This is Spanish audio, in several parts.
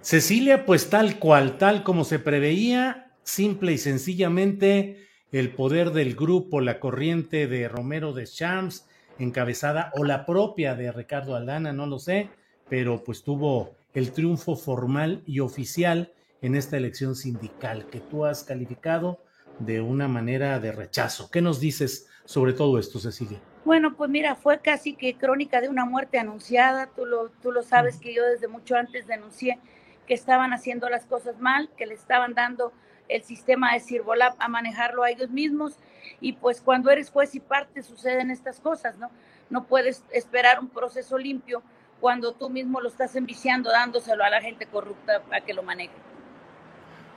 Cecilia, pues tal cual, tal como se preveía, simple y sencillamente el poder del grupo, la corriente de Romero de Champs, encabezada, o la propia de Ricardo Aldana, no lo sé, pero pues tuvo el triunfo formal y oficial en esta elección sindical que tú has calificado de una manera de rechazo. ¿Qué nos dices sobre todo esto, Cecilia? Bueno, pues mira, fue casi que crónica de una muerte anunciada. Tú lo, tú lo sabes que yo desde mucho antes denuncié que estaban haciendo las cosas mal, que le estaban dando el sistema de Sirvolab a manejarlo a ellos mismos. Y pues cuando eres juez y parte suceden estas cosas, ¿no? No puedes esperar un proceso limpio cuando tú mismo lo estás enviciando, dándoselo a la gente corrupta para que lo maneje.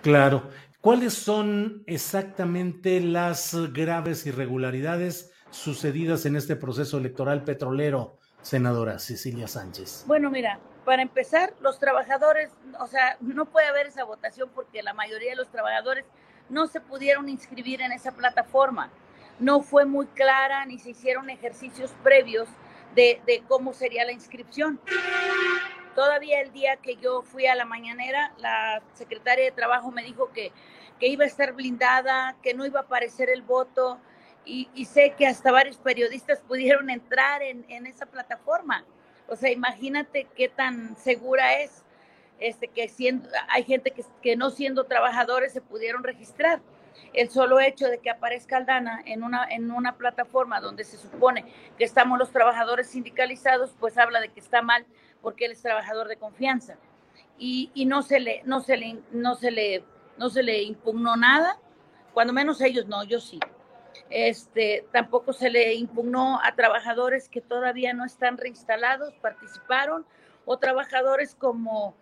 Claro. ¿Cuáles son exactamente las graves irregularidades sucedidas en este proceso electoral petrolero, senadora Cecilia Sánchez? Bueno, mira, para empezar, los trabajadores, o sea, no puede haber esa votación porque la mayoría de los trabajadores no se pudieron inscribir en esa plataforma. No fue muy clara ni se hicieron ejercicios previos de, cómo sería la inscripción. Todavía el día que yo fui a la mañanera, la secretaria de Trabajo me dijo que, que iba a estar blindada, que no iba a aparecer el voto, y, sé que hasta varios periodistas pudieron entrar en, en esa plataforma. O sea, imagínate qué tan segura es este, que siendo, hay gente que, que, no siendo trabajadores se pudieron registrar. El solo hecho de que aparezca Aldana en una, en una plataforma donde se supone que estamos los trabajadores sindicalizados, pues habla de que está mal porque él es trabajador de confianza. Y, y no, se le, no, se le, no, se le, no se le impugnó nada, cuando menos ellos no, yo sí. Este, tampoco se le impugnó a trabajadores que todavía no están reinstalados, participaron, o trabajadores como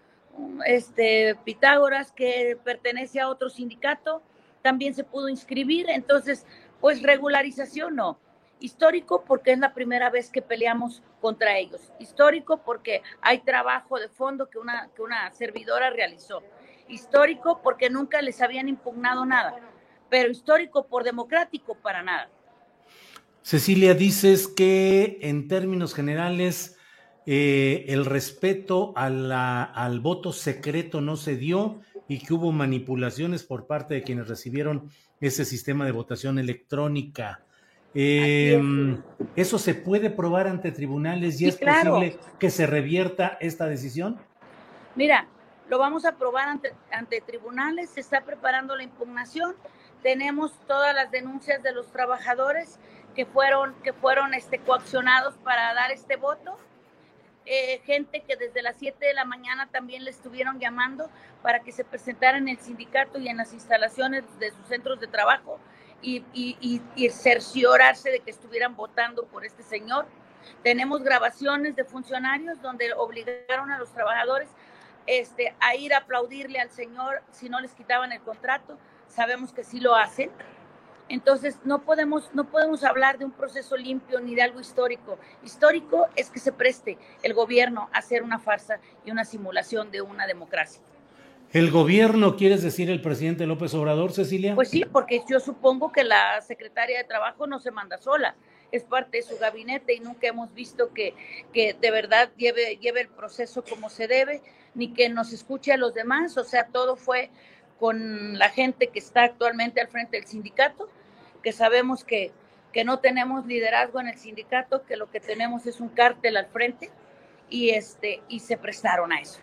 este, Pitágoras, que pertenece a otro sindicato, también se pudo inscribir. Entonces, pues regularización no. Histórico porque es la primera vez que peleamos contra ellos. Histórico porque hay trabajo de fondo que una, que una servidora realizó. Histórico porque nunca les habían impugnado nada pero histórico por democrático para nada. Cecilia, dices que en términos generales eh, el respeto a la, al voto secreto no se dio y que hubo manipulaciones por parte de quienes recibieron ese sistema de votación electrónica. Eh, ¿Eso se puede probar ante tribunales y sí, es claro. posible que se revierta esta decisión? Mira, lo vamos a probar ante, ante tribunales, se está preparando la impugnación tenemos todas las denuncias de los trabajadores que fueron, que fueron este, coaccionados para dar este voto. Eh, gente que desde las 7 de la mañana también le estuvieron llamando para que se presentaran en el sindicato y en las instalaciones de sus centros de trabajo y, y, y, y cerciorarse de que estuvieran votando por este señor. Tenemos grabaciones de funcionarios donde obligaron a los trabajadores este, a ir a aplaudirle al señor si no les quitaban el contrato sabemos que sí lo hacen. Entonces, no podemos, no podemos hablar de un proceso limpio ni de algo histórico. Histórico es que se preste el gobierno a hacer una farsa y una simulación de una democracia. ¿El gobierno, quieres decir el presidente López Obrador, Cecilia? Pues sí, porque yo supongo que la secretaria de Trabajo no se manda sola. es parte de su gabinete y nunca hemos visto que, que de verdad lleve, lleve el proceso como se debe, ni que nos escuche a los demás, o sea, todo fue con la gente que está actualmente al frente del sindicato, que sabemos que, que no tenemos liderazgo en el sindicato, que lo que tenemos es un cártel al frente y, este, y se prestaron a eso.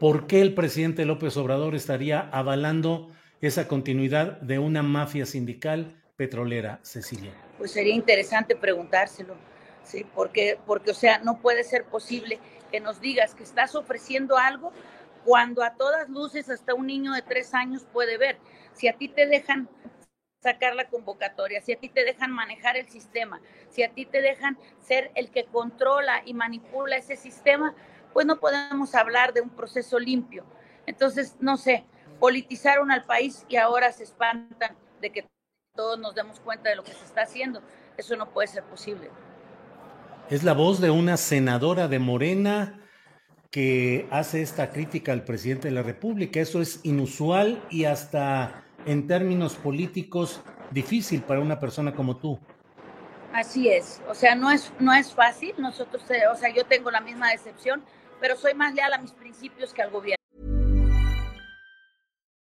¿Por qué el presidente López Obrador estaría avalando esa continuidad de una mafia sindical petrolera, Cecilia? Pues sería interesante preguntárselo, ¿sí? Porque, porque, o sea, no puede ser posible que nos digas que estás ofreciendo algo cuando a todas luces hasta un niño de tres años puede ver. Si a ti te dejan sacar la convocatoria, si a ti te dejan manejar el sistema, si a ti te dejan ser el que controla y manipula ese sistema, pues no podemos hablar de un proceso limpio. Entonces, no sé, politizaron al país y ahora se espantan de que todos nos demos cuenta de lo que se está haciendo. Eso no puede ser posible. Es la voz de una senadora de Morena que hace esta crítica al presidente de la República. Eso es inusual y hasta en términos políticos difícil para una persona como tú. Así es, o sea, no es, no es fácil, nosotros, eh, o sea, yo tengo la misma decepción, pero soy más leal a mis principios que al gobierno.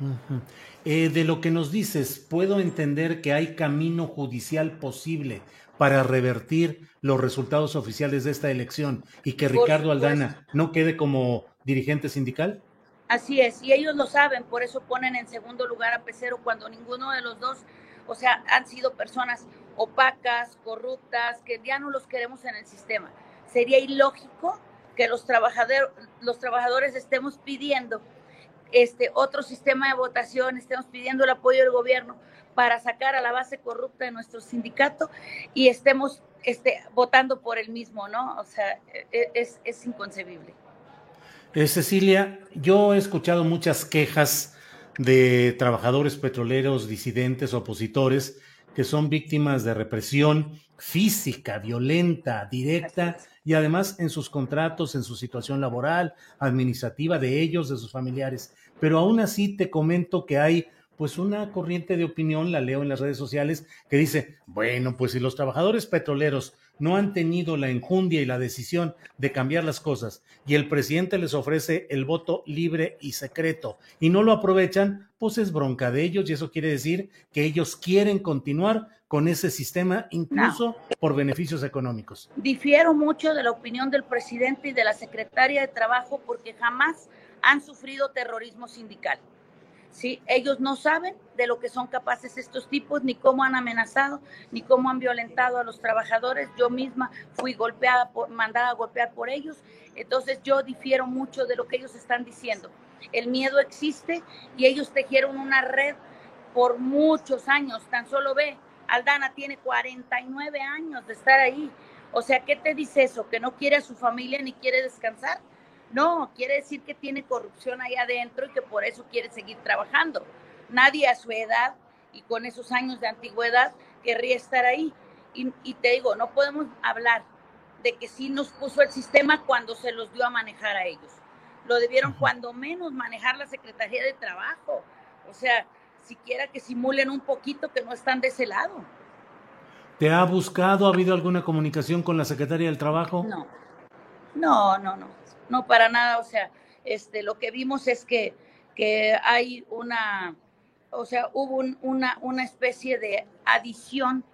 Uh -huh. Eh, de lo que nos dices, puedo entender que hay camino judicial posible para revertir los resultados oficiales de esta elección y que Ricardo Aldana no quede como dirigente sindical. Así es, y ellos lo saben, por eso ponen en segundo lugar a Pecero cuando ninguno de los dos, o sea, han sido personas opacas, corruptas, que ya no los queremos en el sistema. Sería ilógico que los, trabajador, los trabajadores estemos pidiendo este otro sistema de votación, estemos pidiendo el apoyo del gobierno para sacar a la base corrupta de nuestro sindicato y estemos este, votando por el mismo, ¿no? O sea, e, es, es inconcebible. Eh, Cecilia, yo he escuchado muchas quejas de trabajadores petroleros, disidentes, opositores, que son víctimas de represión física, violenta, directa, y además en sus contratos, en su situación laboral, administrativa de ellos, de sus familiares. Pero aún así te comento que hay pues una corriente de opinión, la leo en las redes sociales, que dice, bueno, pues si los trabajadores petroleros no han tenido la enjundia y la decisión de cambiar las cosas y el presidente les ofrece el voto libre y secreto y no lo aprovechan, pues es bronca de ellos y eso quiere decir que ellos quieren continuar con ese sistema incluso no. por beneficios económicos. Difiero mucho de la opinión del presidente y de la secretaria de Trabajo porque jamás han sufrido terrorismo sindical. ¿sí? Ellos no saben de lo que son capaces estos tipos, ni cómo han amenazado, ni cómo han violentado a los trabajadores. Yo misma fui golpeada, por, mandada a golpear por ellos. Entonces yo difiero mucho de lo que ellos están diciendo. El miedo existe y ellos tejieron una red por muchos años. Tan solo ve, Aldana tiene 49 años de estar ahí. O sea, ¿qué te dice eso? ¿Que no quiere a su familia ni quiere descansar? No, quiere decir que tiene corrupción ahí adentro y que por eso quiere seguir trabajando. Nadie a su edad y con esos años de antigüedad querría estar ahí. Y, y te digo, no podemos hablar de que sí nos puso el sistema cuando se los dio a manejar a ellos. Lo debieron cuando menos manejar la Secretaría de Trabajo. O sea, siquiera que simulen un poquito que no están de ese lado. ¿Te ha buscado? ¿Ha habido alguna comunicación con la Secretaría del Trabajo? No, no, no, no, no para nada. O sea, este, lo que vimos es que, que hay una, o sea, hubo una, una especie de adición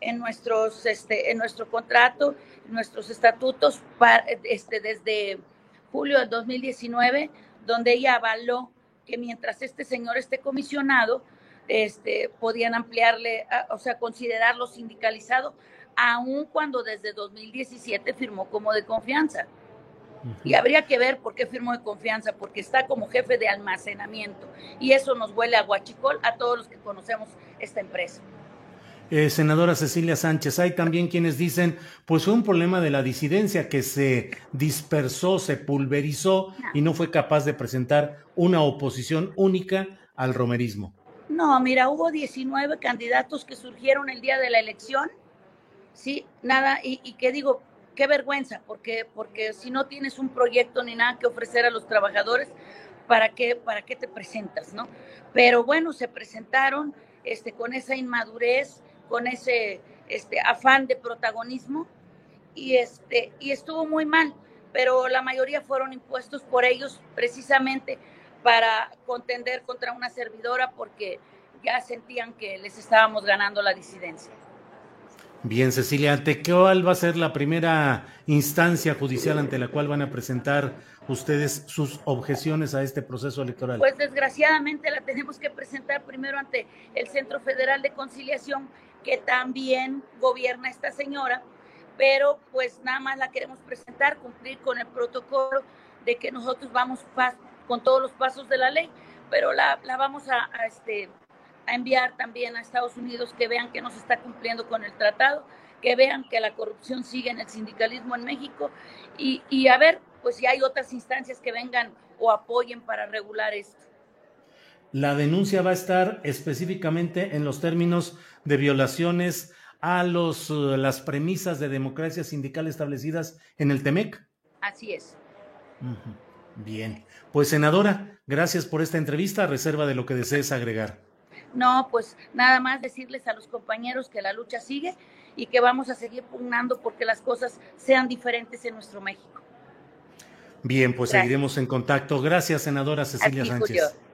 en, nuestros, este, en nuestro contrato, en nuestros estatutos, para, este, desde julio de 2019, donde ella avaló que mientras este señor esté comisionado, este, podían ampliarle, o sea, considerarlo sindicalizado, aun cuando desde 2017 firmó como de confianza. Y habría que ver por qué firmó de confianza, porque está como jefe de almacenamiento. Y eso nos huele a guachicol a todos los que conocemos esta empresa. Eh, senadora Cecilia Sánchez, hay también quienes dicen, pues fue un problema de la disidencia que se dispersó, se pulverizó y no fue capaz de presentar una oposición única al romerismo. No, mira, hubo 19 candidatos que surgieron el día de la elección, sí, nada, y, y que digo, qué vergüenza, porque, porque si no tienes un proyecto ni nada que ofrecer a los trabajadores, ¿para qué, para qué te presentas, no? Pero bueno, se presentaron este, con esa inmadurez, con ese este, afán de protagonismo y, este, y estuvo muy mal, pero la mayoría fueron impuestos por ellos precisamente para contender contra una servidora porque ya sentían que les estábamos ganando la disidencia. Bien, Cecilia, ¿ante cuál va a ser la primera instancia judicial ante la cual van a presentar ustedes sus objeciones a este proceso electoral? Pues desgraciadamente la tenemos que presentar primero ante el Centro Federal de Conciliación, que también gobierna esta señora, pero pues nada más la queremos presentar, cumplir con el protocolo de que nosotros vamos con todos los pasos de la ley, pero la, la vamos a, este, a enviar también a Estados Unidos que vean que no se está cumpliendo con el tratado, que vean que la corrupción sigue en el sindicalismo en México y, y a ver, pues si hay otras instancias que vengan o apoyen para regular esto. La denuncia va a estar específicamente en los términos de violaciones a los, uh, las premisas de democracia sindical establecidas en el TEMEC. Así es. Bien, pues senadora, gracias por esta entrevista, reserva de lo que desees agregar. No, pues nada más decirles a los compañeros que la lucha sigue y que vamos a seguir pugnando porque las cosas sean diferentes en nuestro México. Bien, pues Gracias. seguiremos en contacto. Gracias, senadora Cecilia Aquí, Sánchez. Julio.